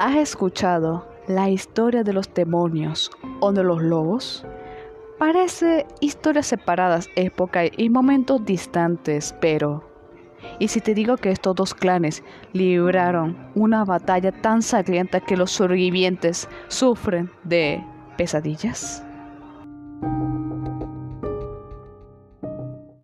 ¿Has escuchado la historia de los demonios o de los lobos? Parece historias separadas, época y momentos distantes, pero... ¿Y si te digo que estos dos clanes libraron una batalla tan sangrienta que los sobrevivientes sufren de pesadillas?